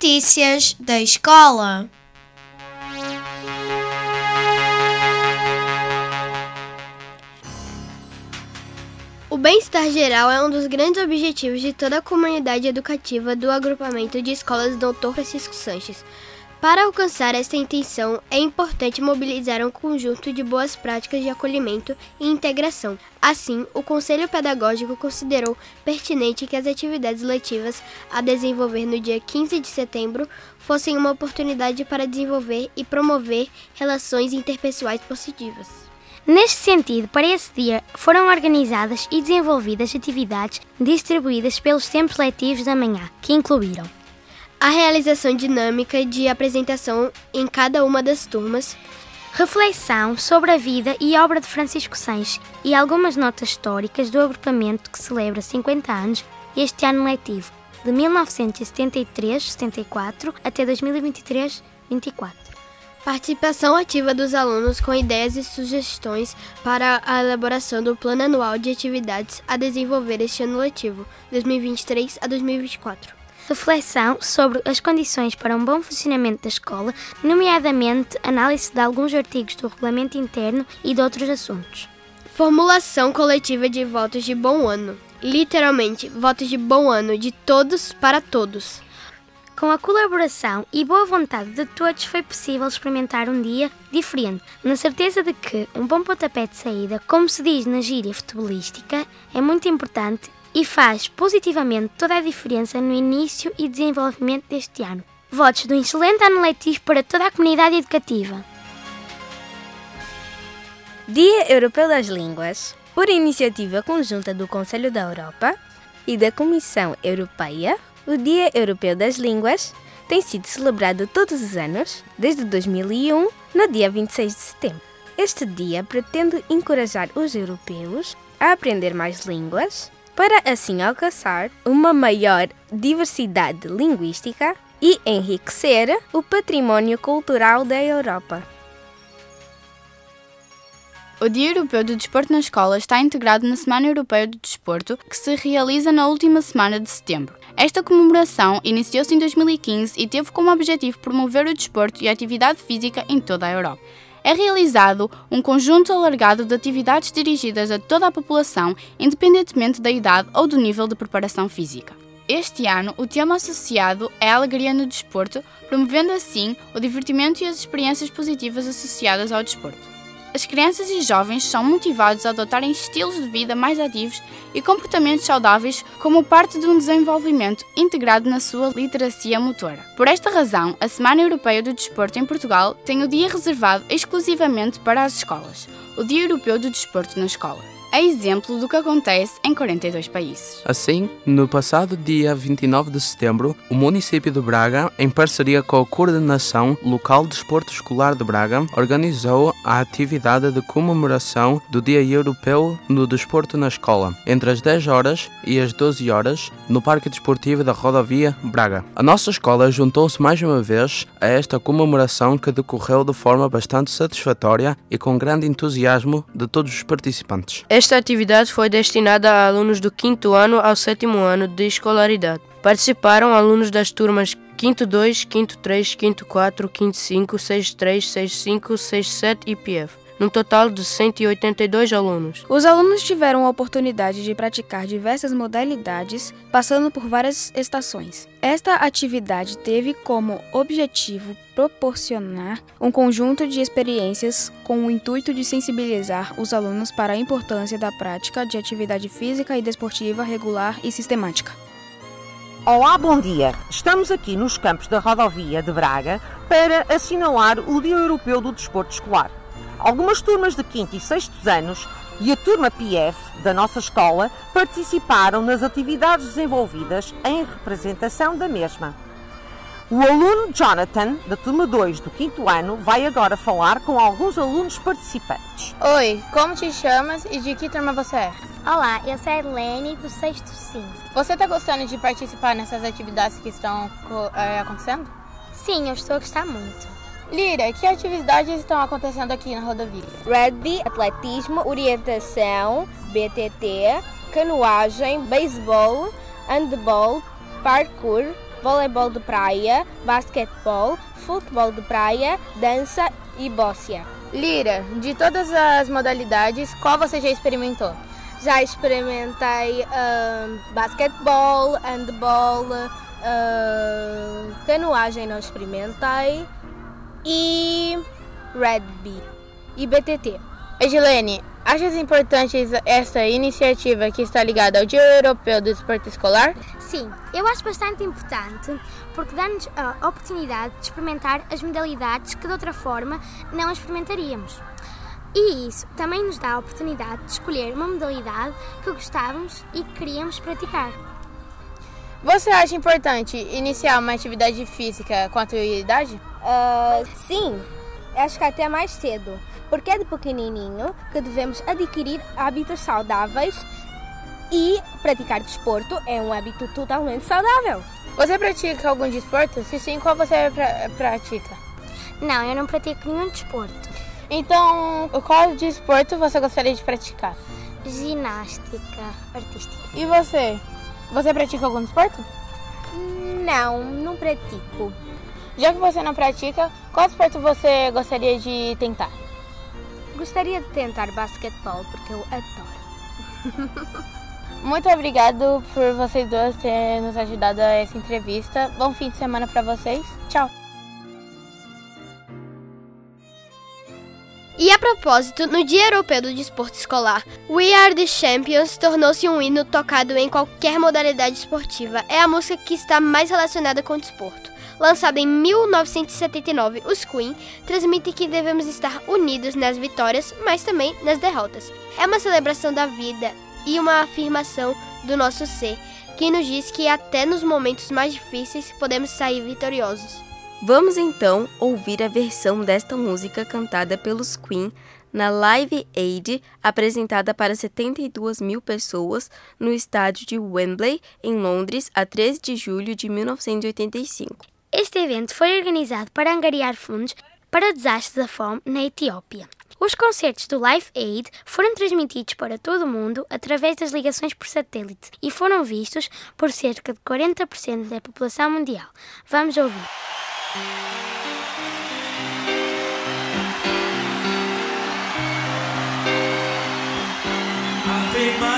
Notícias da escola. O bem-estar geral é um dos grandes objetivos de toda a comunidade educativa do agrupamento de escolas Dr. Francisco Sanches. Para alcançar esta intenção, é importante mobilizar um conjunto de boas práticas de acolhimento e integração. Assim, o Conselho Pedagógico considerou pertinente que as atividades letivas a desenvolver no dia 15 de setembro fossem uma oportunidade para desenvolver e promover relações interpessoais positivas. Neste sentido, para esse dia foram organizadas e desenvolvidas atividades distribuídas pelos tempos letivos da manhã, que incluíram a realização dinâmica de apresentação em cada uma das turmas, reflexão sobre a vida e obra de Francisco Sanches e algumas notas históricas do agrupamento que celebra 50 anos este ano letivo, de 1973-74 até 2023-24. Participação ativa dos alunos com ideias e sugestões para a elaboração do Plano Anual de Atividades a desenvolver este ano letivo, 2023 a 2024 reflexão sobre as condições para um bom funcionamento da escola, nomeadamente análise de alguns artigos do regulamento interno e de outros assuntos. Formulação coletiva de votos de bom ano. Literalmente, votos de bom ano de todos para todos. Com a colaboração e boa vontade de todos, foi possível experimentar um dia diferente, na certeza de que um bom pontapé de saída, como se diz na gíria futebolística, é muito importante e faz positivamente toda a diferença no início e desenvolvimento deste ano. Votos do excelente ano letivo para toda a comunidade educativa. Dia Europeu das Línguas, por iniciativa conjunta do Conselho da Europa e da Comissão Europeia, o Dia Europeu das Línguas tem sido celebrado todos os anos, desde 2001, no dia 26 de setembro. Este dia pretende encorajar os europeus a aprender mais línguas para assim alcançar uma maior diversidade linguística e enriquecer o património cultural da Europa. O Dia Europeu do Desporto na Escola está integrado na Semana Europeia do Desporto, que se realiza na última semana de setembro. Esta comemoração iniciou-se em 2015 e teve como objetivo promover o desporto e a atividade física em toda a Europa é realizado um conjunto alargado de atividades dirigidas a toda a população, independentemente da idade ou do nível de preparação física. Este ano, o tema associado é a alegria no desporto, promovendo assim o divertimento e as experiências positivas associadas ao desporto. As crianças e jovens são motivados a adotarem estilos de vida mais ativos e comportamentos saudáveis como parte de um desenvolvimento integrado na sua literacia motora. Por esta razão, a Semana Europeia do Desporto em Portugal tem o dia reservado exclusivamente para as escolas, o Dia Europeu do Desporto na Escola é exemplo do que acontece em 42 países. Assim, no passado dia 29 de setembro, o município de Braga, em parceria com a Coordenação Local de Desporto Escolar de Braga, organizou a atividade de comemoração do Dia Europeu no Desporto na Escola, entre as 10 horas e as 12 horas, no Parque Desportivo da Rodovia Braga. A nossa escola juntou-se mais uma vez a esta comemoração que decorreu de forma bastante satisfatória e com grande entusiasmo de todos os participantes. Esta atividade foi destinada a alunos do quinto ano ao sétimo ano de escolaridade. Participaram alunos das turmas quinto 2, quinto 3, quinto 4, quinto 5, 6, 3, 6, 5, 6, 7 e PF num total de 182 alunos. Os alunos tiveram a oportunidade de praticar diversas modalidades, passando por várias estações. Esta atividade teve como objetivo proporcionar um conjunto de experiências com o intuito de sensibilizar os alunos para a importância da prática de atividade física e desportiva regular e sistemática. Olá, bom dia. Estamos aqui nos campos da rodovia de Braga para assinalar o Dia Europeu do Desporto Escolar. Algumas turmas de quinto e sexto anos e a turma PF da nossa escola participaram nas atividades desenvolvidas em representação da mesma. O aluno Jonathan, da turma 2 do quinto ano, vai agora falar com alguns alunos participantes. Oi, como te chamas e de que turma você é? Olá, eu sou a Helene do sexto sim. Você está gostando de participar nessas atividades que estão é, acontecendo? Sim, eu estou a gostar muito. Lira, que atividades estão acontecendo aqui na rodovia? Rugby, atletismo, orientação, BTT, canoagem, beisebol, handball, parkour, voleibol de praia, basquetebol, futebol de praia, dança e bócia. Lira, de todas as modalidades, qual você já experimentou? Já experimentei uh, basquetebol, handball, uh, canoagem não experimentei e rugby e BTT. Edilene, achas importante essa iniciativa que está ligada ao Dia Europeu do Esporte Escolar? Sim, eu acho bastante importante porque dá-nos a oportunidade de experimentar as modalidades que de outra forma não experimentaríamos. E isso também nos dá a oportunidade de escolher uma modalidade que gostávamos e que queríamos praticar. Você acha importante iniciar uma atividade física com a tua idade? Uh, sim, acho que até mais cedo porque é de pequenininho que devemos adquirir hábitos saudáveis e praticar desporto é um hábito totalmente saudável. Você pratica algum desporto? Se sim, qual você pra pratica? Não, eu não pratico nenhum desporto. Então, qual desporto você gostaria de praticar? Ginástica artística. E você? Você pratica algum desporto? Não, não pratico. Já que você não pratica, qual desporto você gostaria de tentar? Gostaria de tentar basquetebol porque eu adoro. Muito obrigado por vocês dois terem nos ajudado a essa entrevista. Bom fim de semana para vocês. Tchau. E a propósito, no Dia Europeu do Desporto Escolar, We Are the Champions tornou-se um hino tocado em qualquer modalidade esportiva. É a música que está mais relacionada com o desporto lançado em 1979, os Queen transmite que devemos estar unidos nas vitórias, mas também nas derrotas. É uma celebração da vida e uma afirmação do nosso ser, que nos diz que até nos momentos mais difíceis podemos sair vitoriosos. Vamos então ouvir a versão desta música cantada pelos Queen na Live Aid, apresentada para 72 mil pessoas no estádio de Wembley, em Londres, a 13 de julho de 1985. Este evento foi organizado para angariar fundos para o desastre da fome na Etiópia. Os concertos do Life Aid foram transmitidos para todo o mundo através das ligações por satélite e foram vistos por cerca de 40% da população mundial. Vamos ouvir. my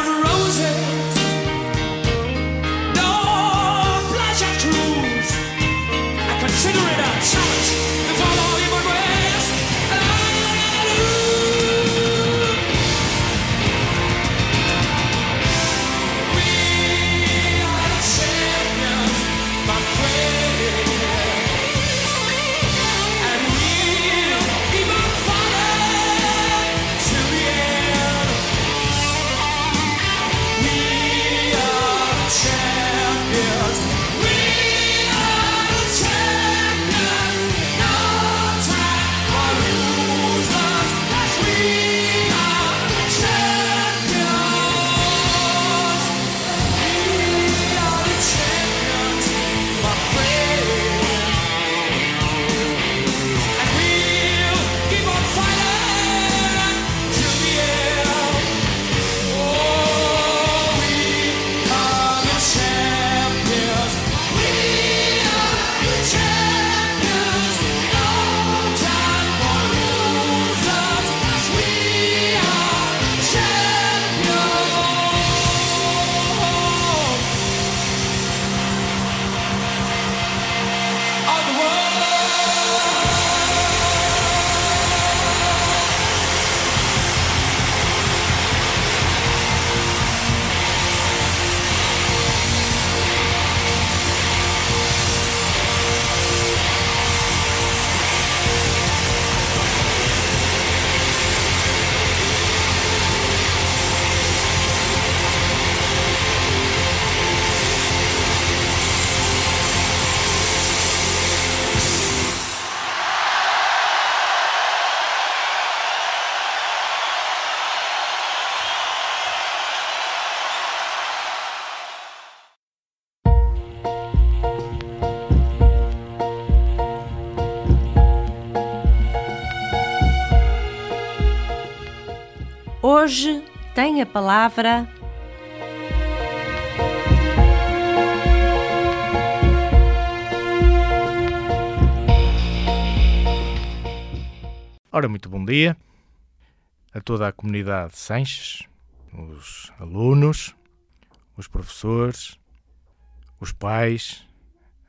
Hoje tem a palavra. Ora, muito bom dia a toda a comunidade de Sanches, os alunos, os professores, os pais,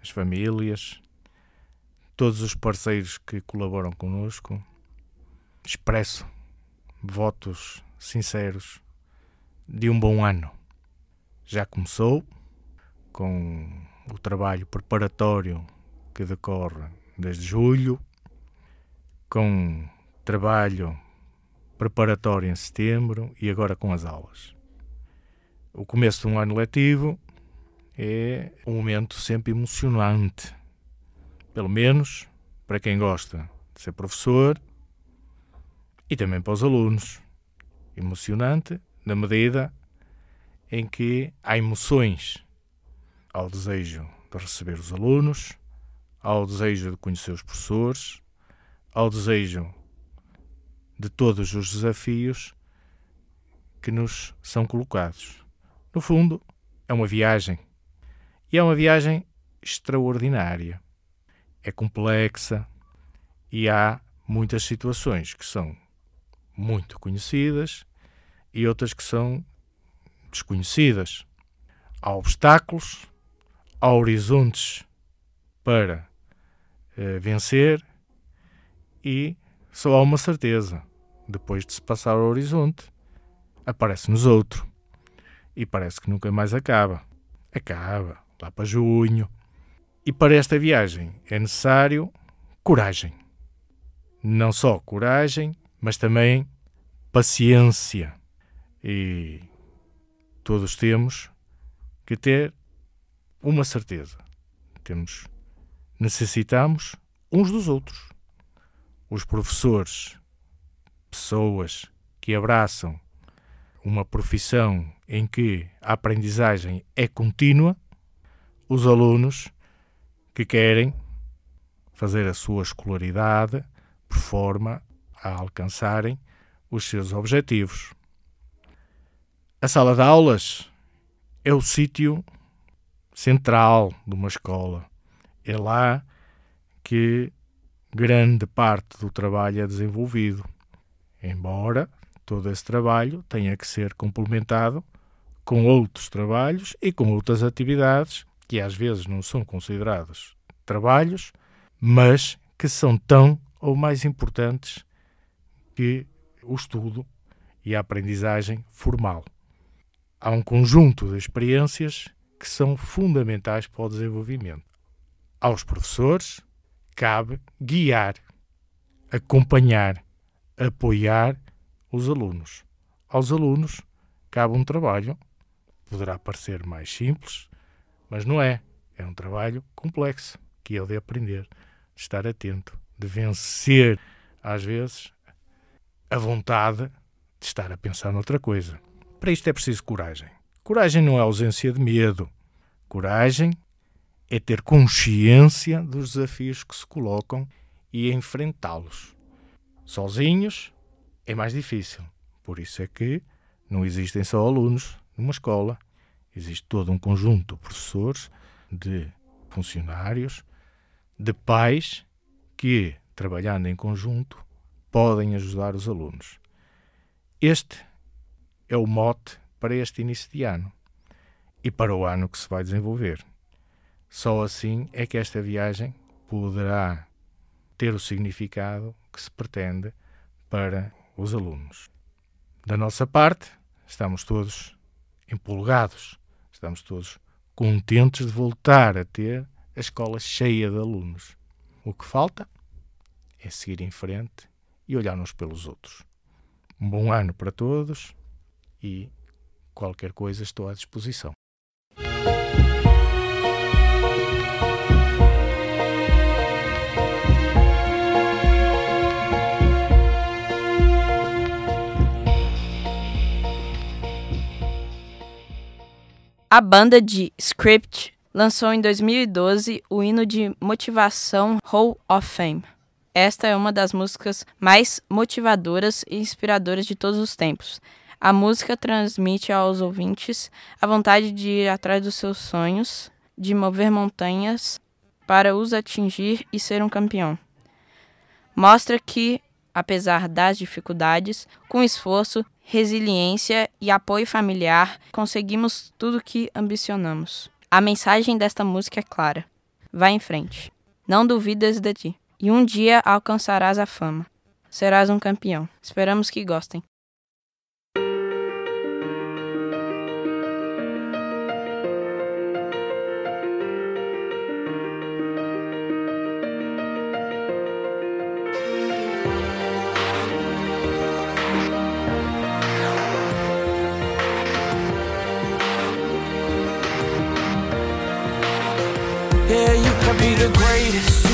as famílias, todos os parceiros que colaboram conosco. Expresso votos sinceros de um bom ano. Já começou com o trabalho preparatório que decorre desde julho, com trabalho preparatório em setembro e agora com as aulas. O começo de um ano letivo é um momento sempre emocionante, pelo menos para quem gosta de ser professor e também para os alunos. Emocionante na medida em que há emoções ao desejo de receber os alunos, ao desejo de conhecer os professores, ao desejo de todos os desafios que nos são colocados. No fundo, é uma viagem. E é uma viagem extraordinária. É complexa e há muitas situações que são muito conhecidas e outras que são desconhecidas. Há obstáculos, há horizontes para uh, vencer e só há uma certeza: depois de se passar o horizonte, aparece-nos outro. E parece que nunca mais acaba. Acaba, lá para junho. E para esta viagem é necessário coragem. Não só coragem, mas também paciência. E todos temos que ter uma certeza. Temos necessitamos uns dos outros. Os professores, pessoas que abraçam uma profissão em que a aprendizagem é contínua, os alunos que querem fazer a sua escolaridade por forma a alcançarem os seus objetivos. A sala de aulas é o sítio central de uma escola. É lá que grande parte do trabalho é desenvolvido, embora todo esse trabalho tenha que ser complementado com outros trabalhos e com outras atividades que às vezes não são considerados trabalhos, mas que são tão ou mais importantes que o estudo e a aprendizagem formal. Há um conjunto de experiências que são fundamentais para o desenvolvimento. Aos professores cabe guiar, acompanhar, apoiar os alunos. Aos alunos cabe um trabalho, poderá parecer mais simples, mas não é. É um trabalho complexo que ele de aprender, de estar atento, de vencer, às vezes, a vontade de estar a pensar noutra coisa. Para isto é preciso coragem. Coragem não é ausência de medo. Coragem é ter consciência dos desafios que se colocam e enfrentá-los. Sozinhos é mais difícil. Por isso é que não existem só alunos numa escola, existe todo um conjunto de professores, de funcionários, de pais que, trabalhando em conjunto, podem ajudar os alunos. Este é o mote para este início de ano e para o ano que se vai desenvolver. Só assim é que esta viagem poderá ter o significado que se pretende para os alunos. Da nossa parte, estamos todos empolgados, estamos todos contentes de voltar a ter a escola cheia de alunos. O que falta é seguir em frente e olhar uns pelos outros. Um bom ano para todos e qualquer coisa estou à disposição. A banda de Script lançou em 2012 o hino de motivação Hall of Fame. Esta é uma das músicas mais motivadoras e inspiradoras de todos os tempos. A música transmite aos ouvintes a vontade de ir atrás dos seus sonhos, de mover montanhas para os atingir e ser um campeão. Mostra que, apesar das dificuldades, com esforço, resiliência e apoio familiar, conseguimos tudo o que ambicionamos. A mensagem desta música é clara. Vá em frente. Não duvides de ti. E um dia alcançarás a fama. Serás um campeão. Esperamos que gostem. Be the greatest,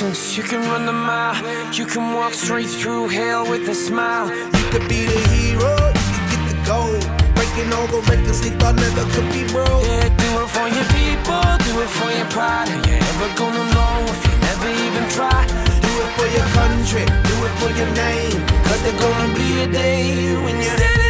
distance, you can run the mile. You can walk straight through hell with a smile. You could be the hero, you could get the gold. Breaking all the records they thought never could be broke. Yeah, do it for your people, do it for your pride. Are you ever gonna know if you never even try? Do it for your country, do it for your name. Cause there's gonna be a day when you're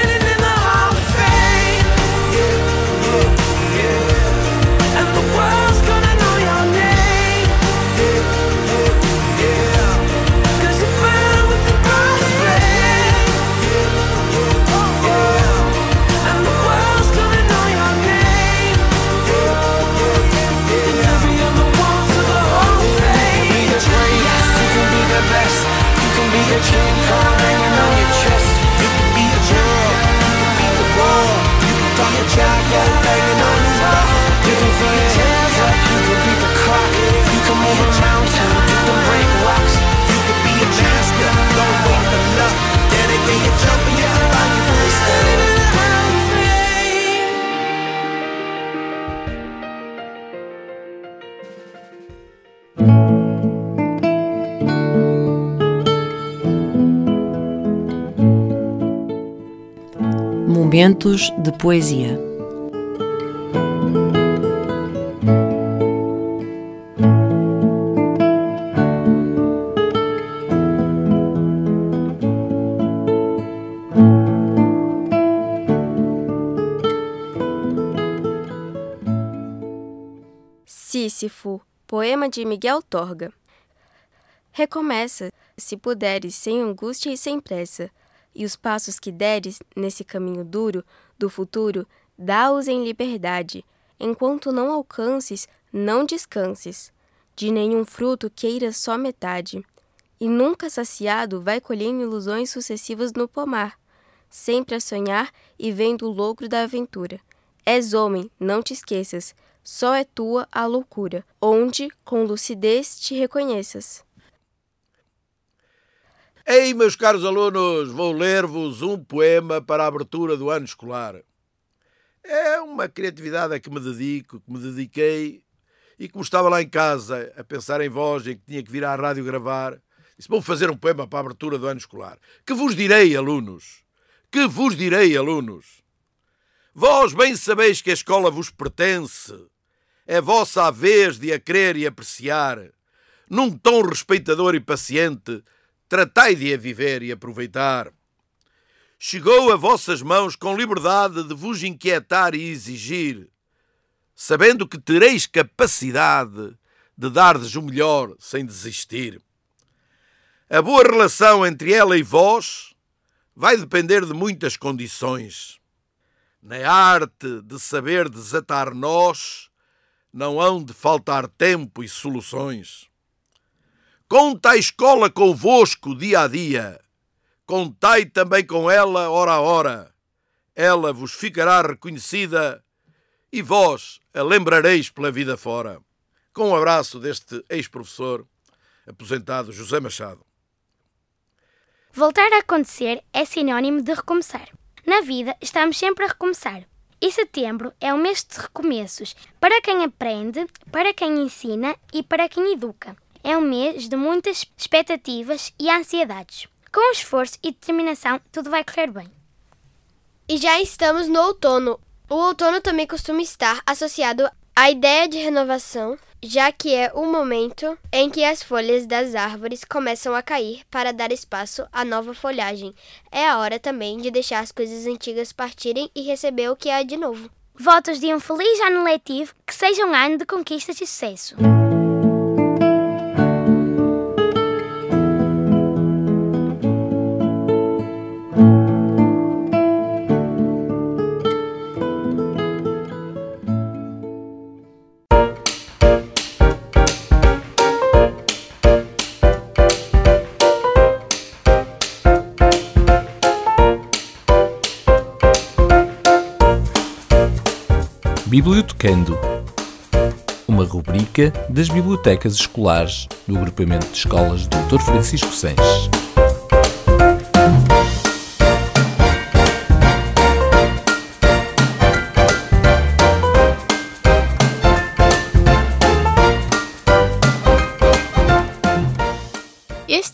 You can be. You be the war. You can talk to God, go banging on door. You can up, you beat the. You can move a mountain, you can break rocks. You be a master. Dedicate Momentos de poesia. Sísifo, poema de Miguel Torga. Recomeça, se puderes, sem angústia e sem pressa, e os passos que deres nesse caminho duro do futuro, dá-os em liberdade. Enquanto não alcances, não descanses. De nenhum fruto queiras só metade. E nunca saciado, vai colhendo ilusões sucessivas no pomar, sempre a sonhar e vendo o logro da aventura. És homem, não te esqueças, só é tua a loucura, onde com lucidez te reconheças. Ei, meus caros alunos, vou ler-vos um poema para a abertura do ano escolar. É uma criatividade a que me dedico, que me dediquei, e como estava lá em casa a pensar em vós e que tinha que vir à rádio gravar, disse: Vou fazer um poema para a abertura do ano escolar. Que vos direi, alunos? Que vos direi, alunos? Vós bem sabeis que a escola vos pertence. É vossa a vez de a querer e apreciar. Num tom respeitador e paciente, tratai de a viver e aproveitar. Chegou a vossas mãos com liberdade de vos inquietar e exigir, sabendo que tereis capacidade de dar-lhes o melhor sem desistir. A boa relação entre ela e vós vai depender de muitas condições. Na arte de saber desatar nós, não hão de faltar tempo e soluções. Conta a escola convosco dia a dia. Contai também com ela hora a hora. Ela vos ficará reconhecida e vós a lembrareis pela vida fora. Com um abraço deste ex-professor aposentado José Machado. Voltar a acontecer é sinónimo de recomeçar. Na vida, estamos sempre a recomeçar. E setembro é o mês de recomeços para quem aprende, para quem ensina e para quem educa. É um mês de muitas expectativas e ansiedades. Com esforço e determinação, tudo vai correr bem. E já estamos no outono. O outono também costuma estar associado à ideia de renovação, já que é o momento em que as folhas das árvores começam a cair para dar espaço à nova folhagem. É a hora também de deixar as coisas antigas partirem e receber o que há de novo. Votos de um feliz ano letivo, que seja um ano de conquistas e sucesso. Bibliotecando uma rubrica das bibliotecas escolares do agrupamento de escolas Dr. Francisco Sanches.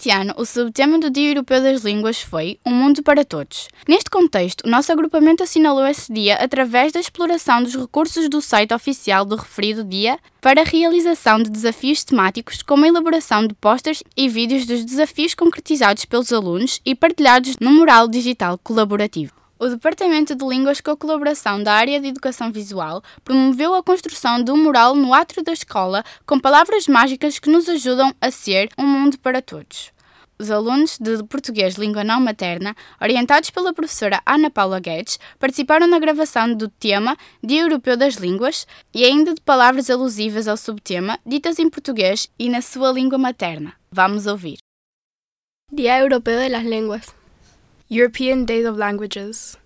Este ano, o subtema do Dia Europeu das Línguas foi Um Mundo para Todos. Neste contexto, o nosso agrupamento assinalou esse dia através da exploração dos recursos do site oficial do referido dia para a realização de desafios temáticos, como a elaboração de posters e vídeos dos desafios concretizados pelos alunos e partilhados no mural digital colaborativo. O Departamento de Línguas, com a colaboração da área de Educação Visual, promoveu a construção de um mural no átrio da escola com palavras mágicas que nos ajudam a ser um mundo para todos Os alunos de Português Língua Não Materna, orientados pela professora Ana Paula Guedes, participaram na gravação do tema Dia Europeu das Línguas e ainda de palavras alusivas ao subtema, ditas em português e na sua língua materna. Vamos ouvir. Día Europeo de las Lenguas. European Days of Languages.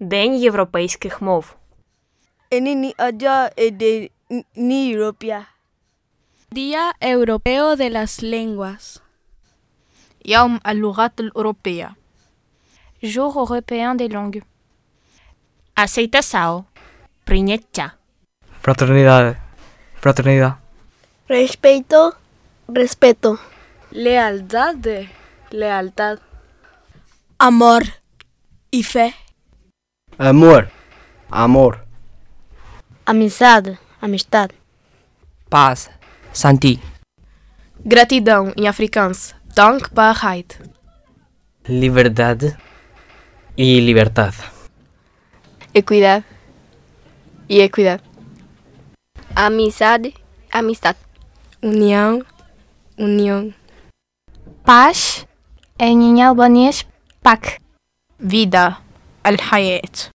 День європейських мов. Enini Adia de Ni Europea. Día Europeo de las Lenguas. يوم اللغات الأوروبية. Jour européen des langues. Aceitação. Prinietja. Fraternidade. Fraternidad. Respeto. Respeto. Lealdad. Lealtad. Amor y fe. Amor. Amor. Amizade. Amistad. Paz. Santi. Gratidão em afrikaans. Dankbarkeit. Liberdade e liberdade. Equidade e equidade. Amizade, amistade. União, união. Paz, em albanês, pak. Vida, al-hayat.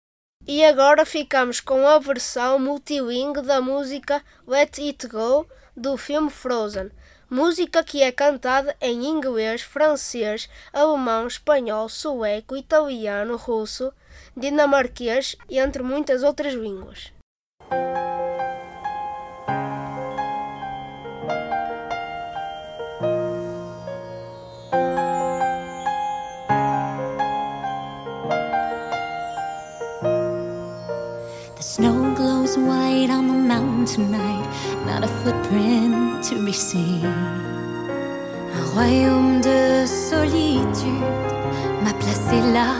E agora ficamos com a versão multilingue da música Let It Go do filme Frozen música que é cantada em inglês, francês, alemão, espanhol, sueco, italiano, russo, dinamarquês e entre muitas outras línguas. The snow glows white on the mountain tonight. Not a footprint to be seen. Un royaume de solitude m'a placé là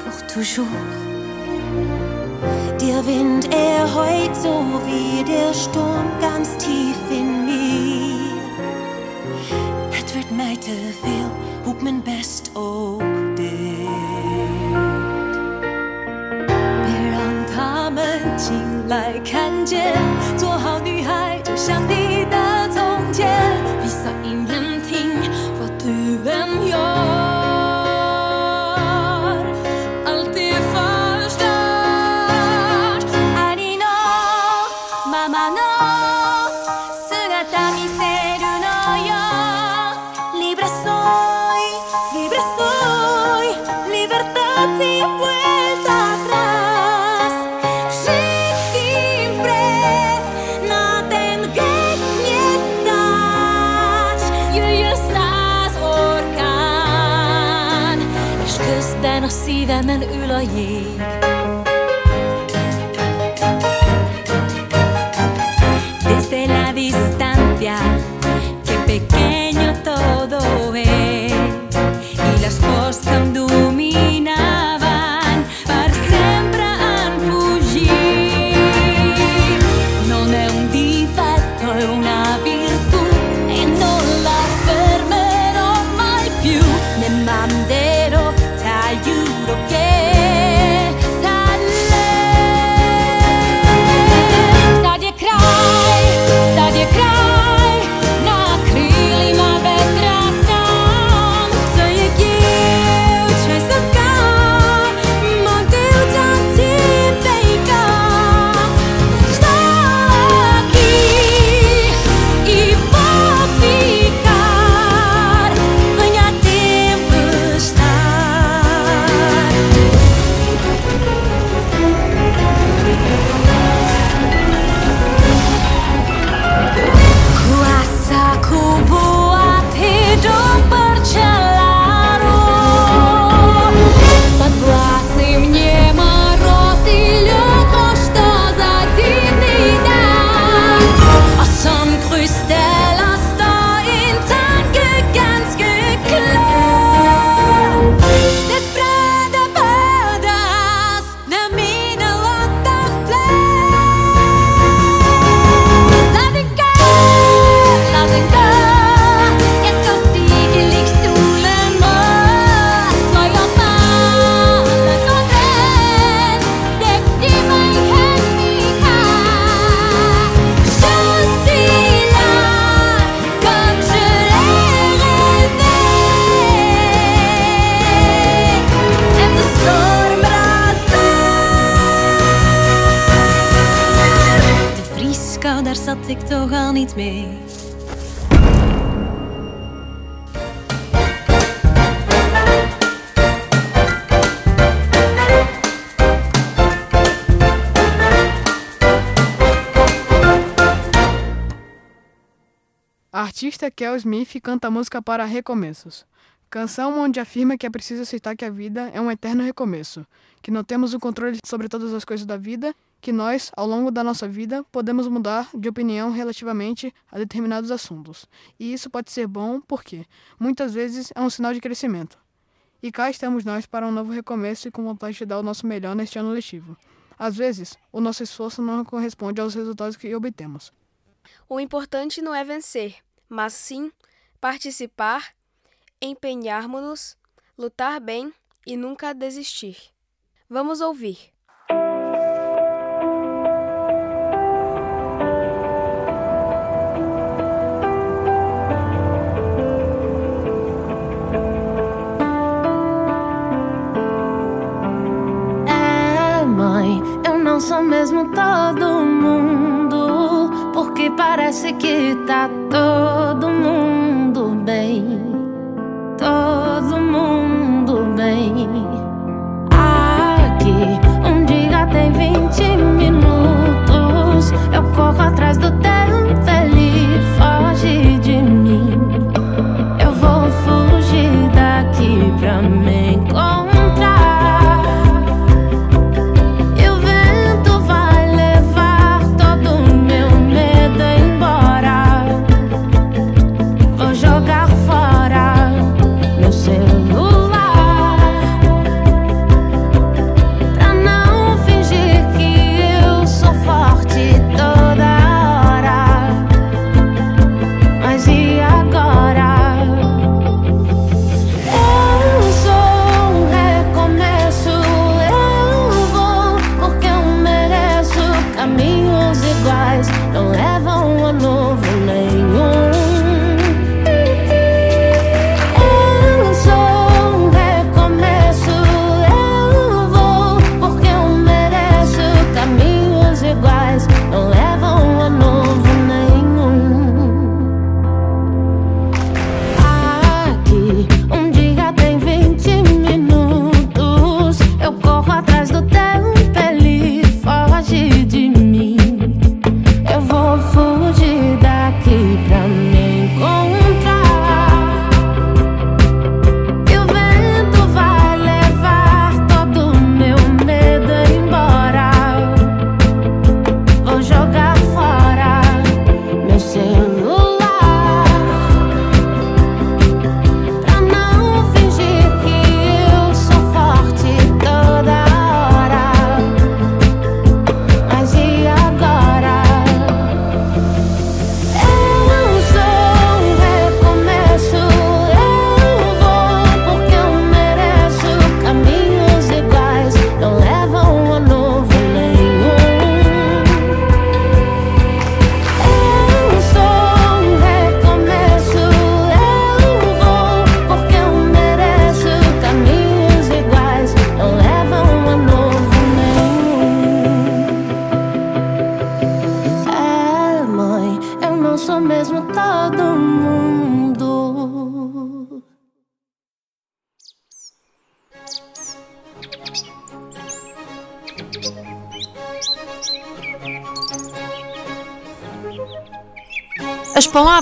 pour toujours. Der Wind, er heult so wie der Sturm ganz tief in mir. Het wordt mij te veel, mijn best ook dit. 们进来看见，做好女孩就像你。A artista Kel Smith canta a música para recomeços. Canção onde afirma que é preciso aceitar que a vida é um eterno recomeço, que não temos o controle sobre todas as coisas da vida, que nós, ao longo da nossa vida, podemos mudar de opinião relativamente a determinados assuntos. E isso pode ser bom porque, muitas vezes, é um sinal de crescimento. E cá estamos nós para um novo recomeço e com vontade de dar o nosso melhor neste ano letivo. Às vezes, o nosso esforço não corresponde aos resultados que obtemos. O importante não é vencer, mas sim participar, empenharmos-nos, lutar bem e nunca desistir. Vamos ouvir. É, mãe, eu não sou mesmo todo mundo. Parece que tá todo mundo bem. Todo mundo bem. Aqui, um dia tem 20 minutos. Eu corro atrás do tempo,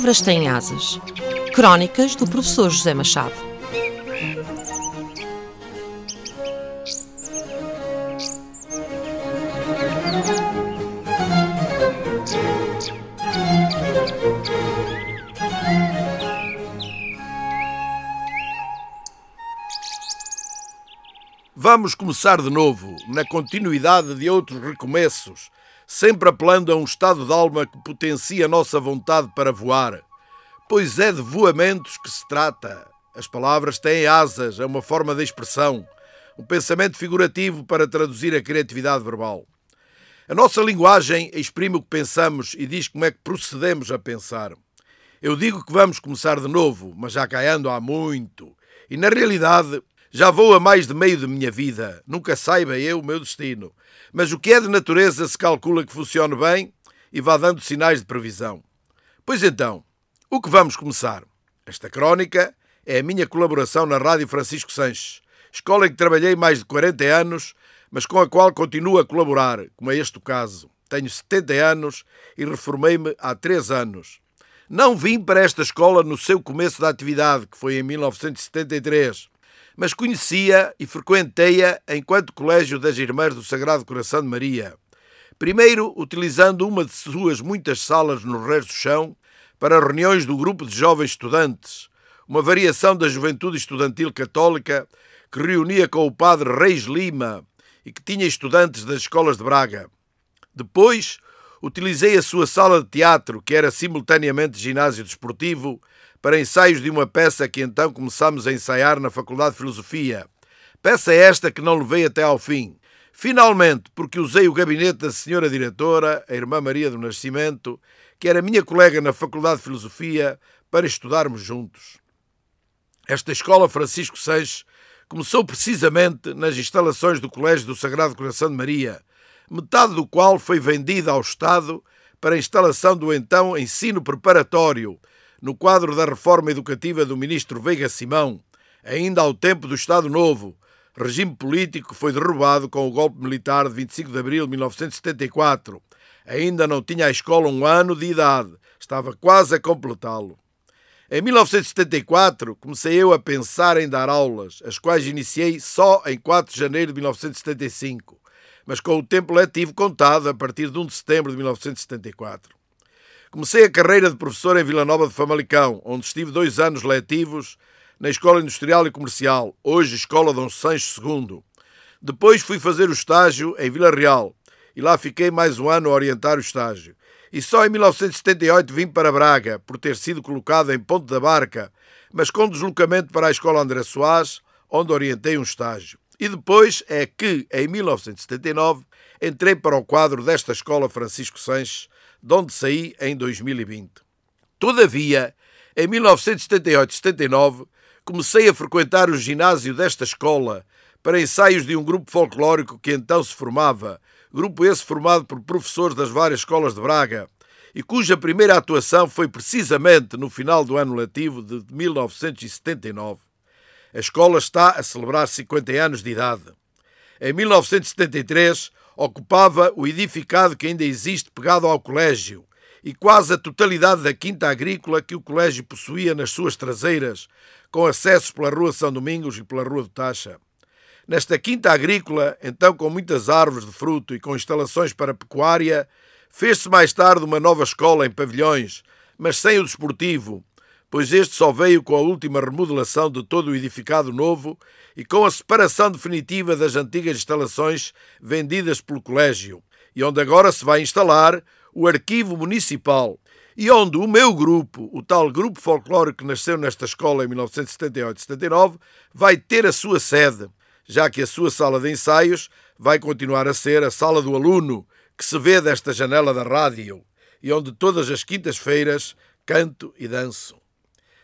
palavras têm asas. Crónicas do professor José Machado. Vamos começar de novo, na continuidade de outros recomeços, sempre apelando a um estado de alma que potencia a nossa vontade para voar. Pois é de voamentos que se trata. As palavras têm asas, é uma forma de expressão, um pensamento figurativo para traduzir a criatividade verbal. A nossa linguagem exprime o que pensamos e diz como é que procedemos a pensar. Eu digo que vamos começar de novo, mas já caindo há muito. E na realidade, já vou a mais de meio de minha vida, nunca saiba eu o meu destino. Mas o que é de natureza se calcula que funcione bem e vá dando sinais de previsão. Pois então, o que vamos começar? Esta crónica é a minha colaboração na Rádio Francisco Sanches, escola em que trabalhei mais de 40 anos, mas com a qual continuo a colaborar, como é este o caso. Tenho 70 anos e reformei-me há 3 anos. Não vim para esta escola no seu começo da atividade, que foi em 1973 mas conhecia e frequentei-a enquanto Colégio das Irmãs do Sagrado Coração de Maria. Primeiro, utilizando uma de suas muitas salas no resto do chão para reuniões do grupo de jovens estudantes, uma variação da juventude estudantil católica que reunia com o padre Reis Lima e que tinha estudantes das escolas de Braga. Depois, utilizei a sua sala de teatro, que era simultaneamente ginásio desportivo, para ensaios de uma peça que então começámos a ensaiar na Faculdade de Filosofia. Peça esta que não levei até ao fim. Finalmente, porque usei o gabinete da senhora diretora, a irmã Maria do Nascimento, que era minha colega na Faculdade de Filosofia, para estudarmos juntos. Esta escola Francisco Seixas começou precisamente nas instalações do Colégio do Sagrado Coração de Maria, metade do qual foi vendida ao Estado para a instalação do então ensino preparatório, no quadro da reforma educativa do ministro Veiga Simão, ainda ao tempo do Estado Novo, regime político que foi derrubado com o golpe militar de 25 de abril de 1974. Ainda não tinha a escola um ano de idade, estava quase a completá-lo. Em 1974, comecei eu a pensar em dar aulas, as quais iniciei só em 4 de janeiro de 1975, mas com o tempo letivo contado a partir de 1 de setembro de 1974. Comecei a carreira de professor em Vila Nova de Famalicão, onde estive dois anos letivos na Escola Industrial e Comercial, hoje Escola Dom Sancho II. Depois fui fazer o estágio em Vila Real e lá fiquei mais um ano a orientar o estágio. E só em 1978 vim para Braga, por ter sido colocado em Ponte da Barca, mas com deslocamento para a Escola André Soares, onde orientei um estágio. E depois é que, em 1979, entrei para o quadro desta Escola Francisco Sanches, de onde saí em 2020. Todavia, em 1978-79, comecei a frequentar o ginásio desta escola para ensaios de um grupo folclórico que então se formava, grupo esse formado por professores das várias escolas de Braga, e cuja primeira atuação foi precisamente no final do ano letivo de 1979. A escola está a celebrar 50 anos de idade. Em 1973, ocupava o edificado que ainda existe pegado ao colégio e quase a totalidade da quinta agrícola que o colégio possuía nas suas traseiras, com acessos pela Rua São Domingos e pela Rua do Taxa. Nesta quinta agrícola, então com muitas árvores de fruto e com instalações para pecuária, fez-se mais tarde uma nova escola em pavilhões, mas sem o desportivo, pois este só veio com a última remodelação de todo o edificado novo e com a separação definitiva das antigas instalações vendidas pelo colégio, e onde agora se vai instalar o arquivo municipal, e onde o meu grupo, o tal grupo folclórico que nasceu nesta escola em 1978-79, vai ter a sua sede, já que a sua sala de ensaios vai continuar a ser a sala do aluno, que se vê desta janela da rádio, e onde todas as quintas-feiras canto e danço.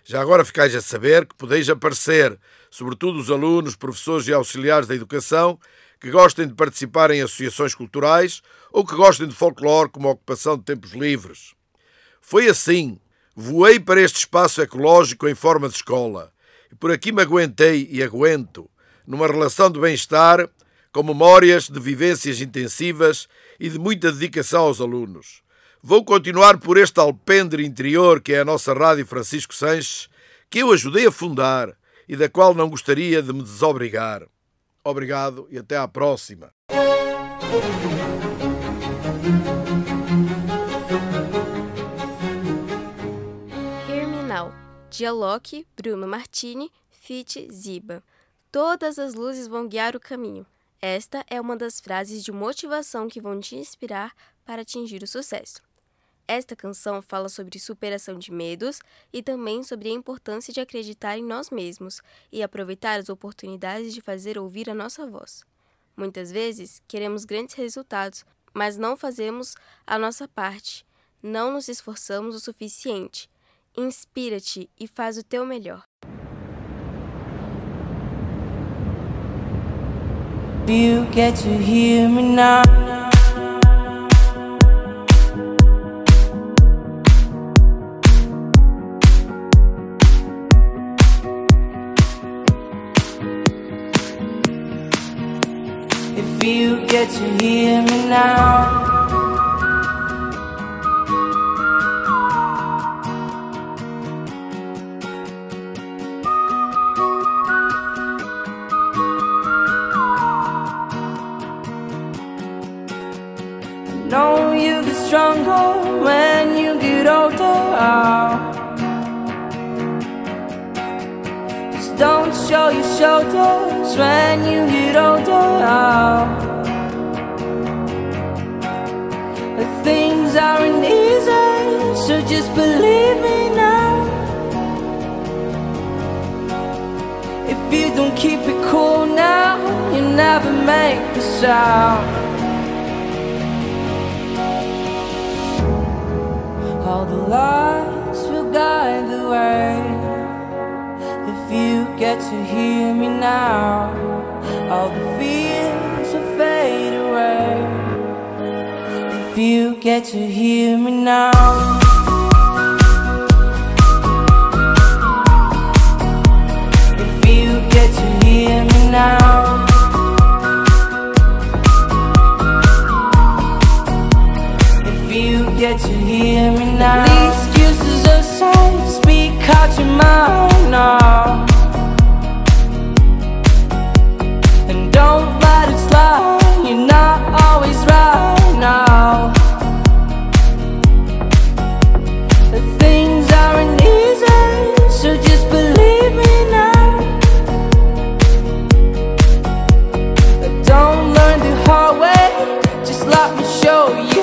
Já agora ficais a saber que podeis aparecer, sobretudo os alunos, professores e auxiliares da educação, que gostem de participar em associações culturais ou que gostem de folclore como ocupação de tempos livres. Foi assim. Voei para este espaço ecológico em forma de escola. E por aqui me aguentei e aguento, numa relação de bem-estar com memórias de vivências intensivas e de muita dedicação aos alunos. Vou continuar por este alpendre interior que é a nossa Rádio Francisco Sanches, que eu ajudei a fundar e da qual não gostaria de me desobrigar. Obrigado e até à próxima. Hear Me Now, Dialogue, Bruno Martini, Fit Ziba. Todas as luzes vão guiar o caminho. Esta é uma das frases de motivação que vão te inspirar para atingir o sucesso. Esta canção fala sobre superação de medos e também sobre a importância de acreditar em nós mesmos e aproveitar as oportunidades de fazer ouvir a nossa voz. Muitas vezes queremos grandes resultados, mas não fazemos a nossa parte, não nos esforçamos o suficiente. Inspira-te e faz o teu melhor. You get to hear me now. If you get to hear me now. I know you get stronger when you get older. Don't show your shoulders when you get older. But things aren't easy, so just believe me now. If you don't keep it cool now, you never make the sound. All the lights will guide the way. You get to hear me now, all the fears will fade away. If you get to hear me now. If you get to hear me now. If you get to hear me now. The excuses aside, speak out your mind now. Oh.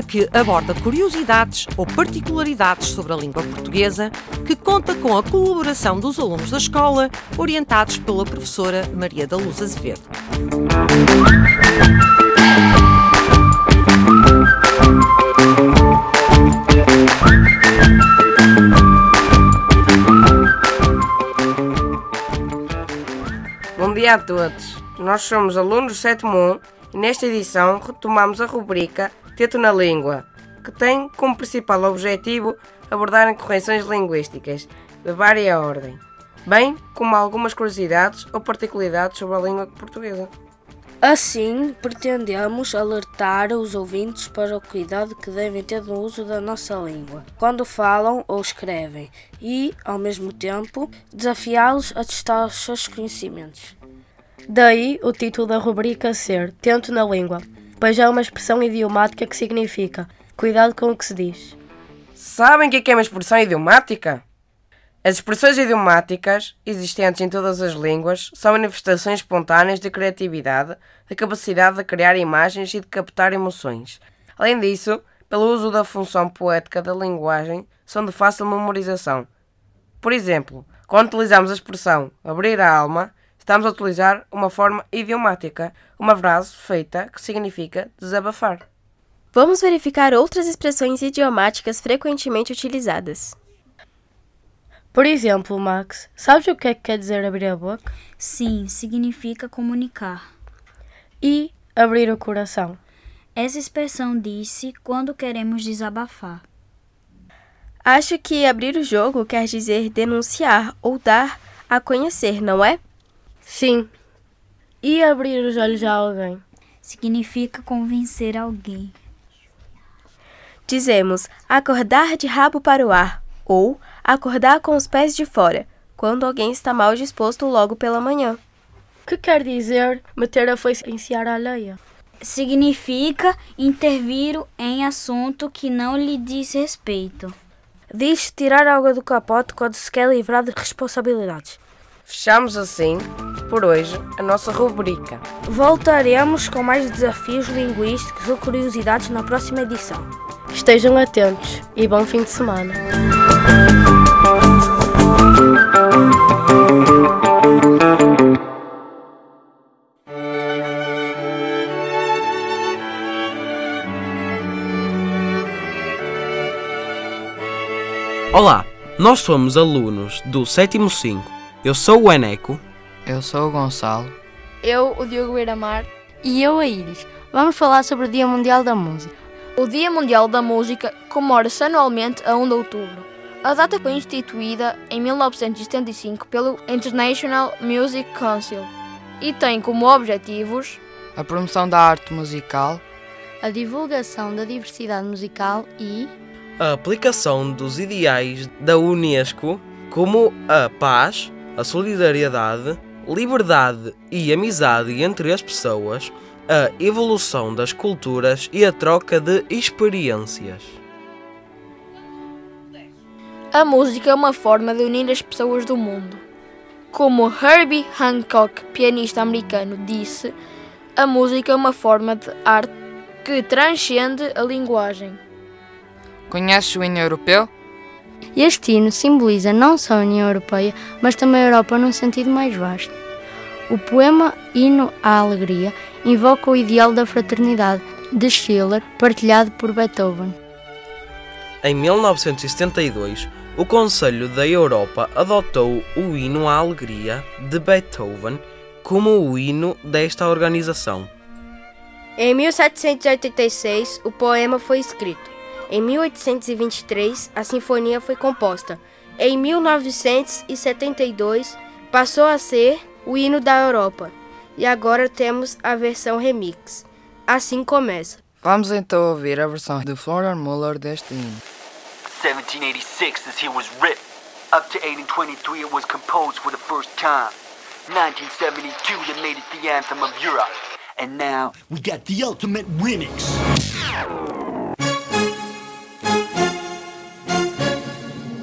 Que aborda curiosidades ou particularidades sobre a língua portuguesa, que conta com a colaboração dos alunos da escola, orientados pela professora Maria da Luz Azevedo. dia a todos. Nós somos alunos do sétimo 1 e nesta edição retomamos a rubrica Teto na Língua, que tem como principal objetivo abordar correções linguísticas de vária ordem, bem como algumas curiosidades ou particularidades sobre a língua portuguesa. Assim, pretendemos alertar os ouvintes para o cuidado que devem ter no uso da nossa língua, quando falam ou escrevem, e, ao mesmo tempo, desafiá-los a testar os seus conhecimentos. Daí o título da rubrica ser Tento na Língua, pois é uma expressão idiomática que significa cuidado com o que se diz. Sabem o que é uma expressão idiomática? As expressões idiomáticas, existentes em todas as línguas, são manifestações espontâneas de criatividade, da capacidade de criar imagens e de captar emoções. Além disso, pelo uso da função poética da linguagem, são de fácil memorização. Por exemplo, quando utilizamos a expressão abrir a alma, estamos a utilizar uma forma idiomática, uma frase feita que significa desabafar. Vamos verificar outras expressões idiomáticas frequentemente utilizadas. Por exemplo, Max, sabes o que é que quer dizer abrir a boca? Sim, significa comunicar. E abrir o coração? Essa expressão diz-se quando queremos desabafar. Acho que abrir o jogo quer dizer denunciar ou dar a conhecer, não é? Sim. E abrir os olhos a alguém? Significa convencer alguém. Dizemos acordar de rabo para o ar ou acordar com os pés de fora, quando alguém está mal disposto logo pela manhã. Que quer dizer meter a foice em seara alheia? Significa intervir em assunto que não lhe diz respeito. Diz tirar água do capote quando se quer livrar de responsabilidades. Fechamos assim, por hoje, a nossa rubrica. Voltaremos com mais desafios linguísticos ou curiosidades na próxima edição. Estejam atentos e bom fim de semana. Olá, nós somos alunos do sétimo 5. Eu sou o Eneco. Eu sou o Gonçalo. Eu, o Diogo Eiramar. E eu, a Iris. Vamos falar sobre o Dia Mundial da Música. O Dia Mundial da Música comemora-se anualmente a 1 de outubro. A data foi instituída em 1975 pelo International Music Council e tem como objetivos a promoção da arte musical, a divulgação da diversidade musical e a aplicação dos ideais da Unesco, como a paz, a solidariedade, liberdade e amizade entre as pessoas, a evolução das culturas e a troca de experiências. A música é uma forma de unir as pessoas do mundo. Como Herbie Hancock, pianista americano, disse, a música é uma forma de arte que transcende a linguagem. Conheces o hino europeu? Este hino simboliza não só a União Europeia, mas também a Europa num sentido mais vasto. O poema Hino à Alegria invoca o ideal da fraternidade de Schiller, partilhado por Beethoven. Em 1972, o Conselho da Europa adotou o Hino à Alegria de Beethoven como o hino desta organização. Em 1786, o poema foi escrito. Em 1823, a sinfonia foi composta. Em 1972, passou a ser o hino da Europa. E agora temos a versão remix. Assim começa. Vamos então ouvir a versão de Florian Muller deste hino. 1786 this here was written. Up to 1823 it was composed for the first time. 1972 they made it the anthem of Europe. And now we got the ultimate remix.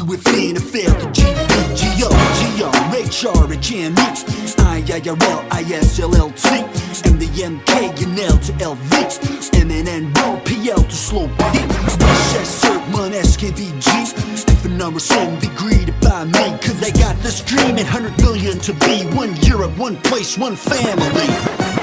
R to A Z D K C Y C Z C H D S U F N F L to G G O G R H R H M E I I R L I S L L T. M D M K N L to L V M N N O P L to slow P S Sermon S K B G. F and number seven be greeted by me Cause I got this dream and hundred million to be. One Europe, one place, one family.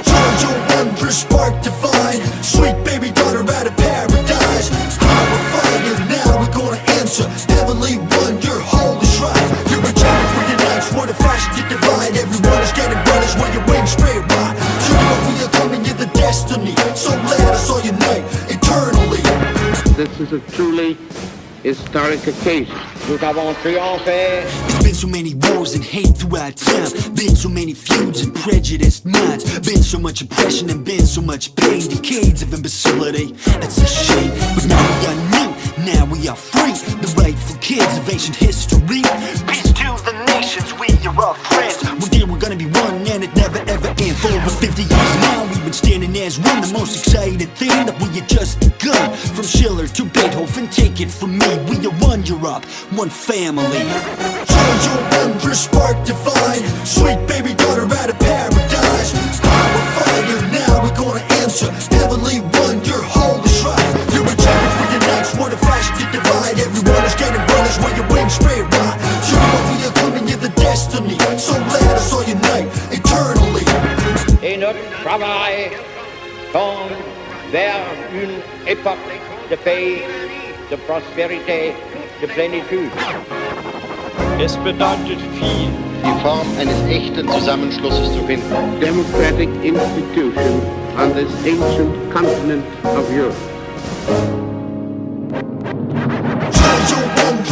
Charge your wondrous spark divine. Sweet baby daughter out of paradise. Power fire now we're gonna answer One, your You're a child for your nights, what a fashion to divide Everyone is getting brothers your wings straight right To what we are coming, you're the destiny So let us all unite eternally This is a truly historic occasion. Nous avons triomphé. There's been so many wars and hate throughout time. Been so many feuds and prejudiced minds. Been so much oppression and been so much pain. Decades of imbecility. It's a shame. But now we are new. Now we are free. The rightful kids of ancient history. Peace to the nations. We are all friends. One day we're gonna be one and it never ever ends. For over 50 years now we've been standing as one. The most exciting thing that we had just begun. From Schiller to Beethoven, take it from me. We are one Europe, one family. Charge your wondrous spark divine. Sweet baby daughter out of paradise. Power fire now, we're gonna answer. Straight right. To what we are coming, you're the destiny. So let us all unite eternally. Et notre travail tend vers une époque de paix, de prospérité, de plénitude. Es bedeutet viel. Die Form eines echten Zusammenschlusses zu finden. Democratic institution on this ancient continent of Europe.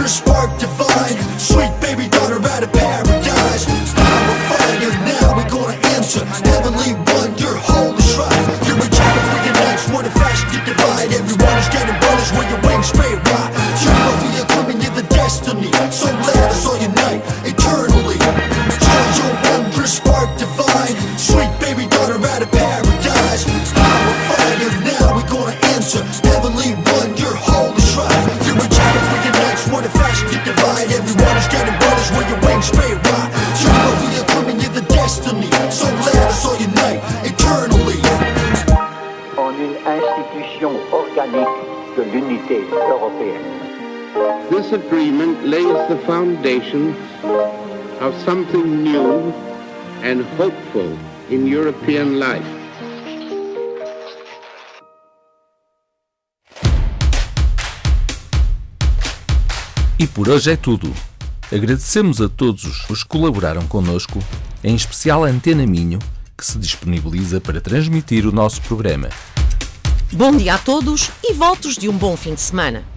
Your spark divine. Sweet baby daughter out of paradise. Power fire now, we're gonna answer. Heavenly one, your holy shrine. You're a champion for your nights, what a fashion to divide. Everyone is getting brothers when your wings straight right. Foundation of something new and hopeful in European life. E por hoje é tudo. Agradecemos a todos os que colaboraram connosco, em especial a Antena Minho, que se disponibiliza para transmitir o nosso programa. Bom dia a todos e votos de um bom fim de semana.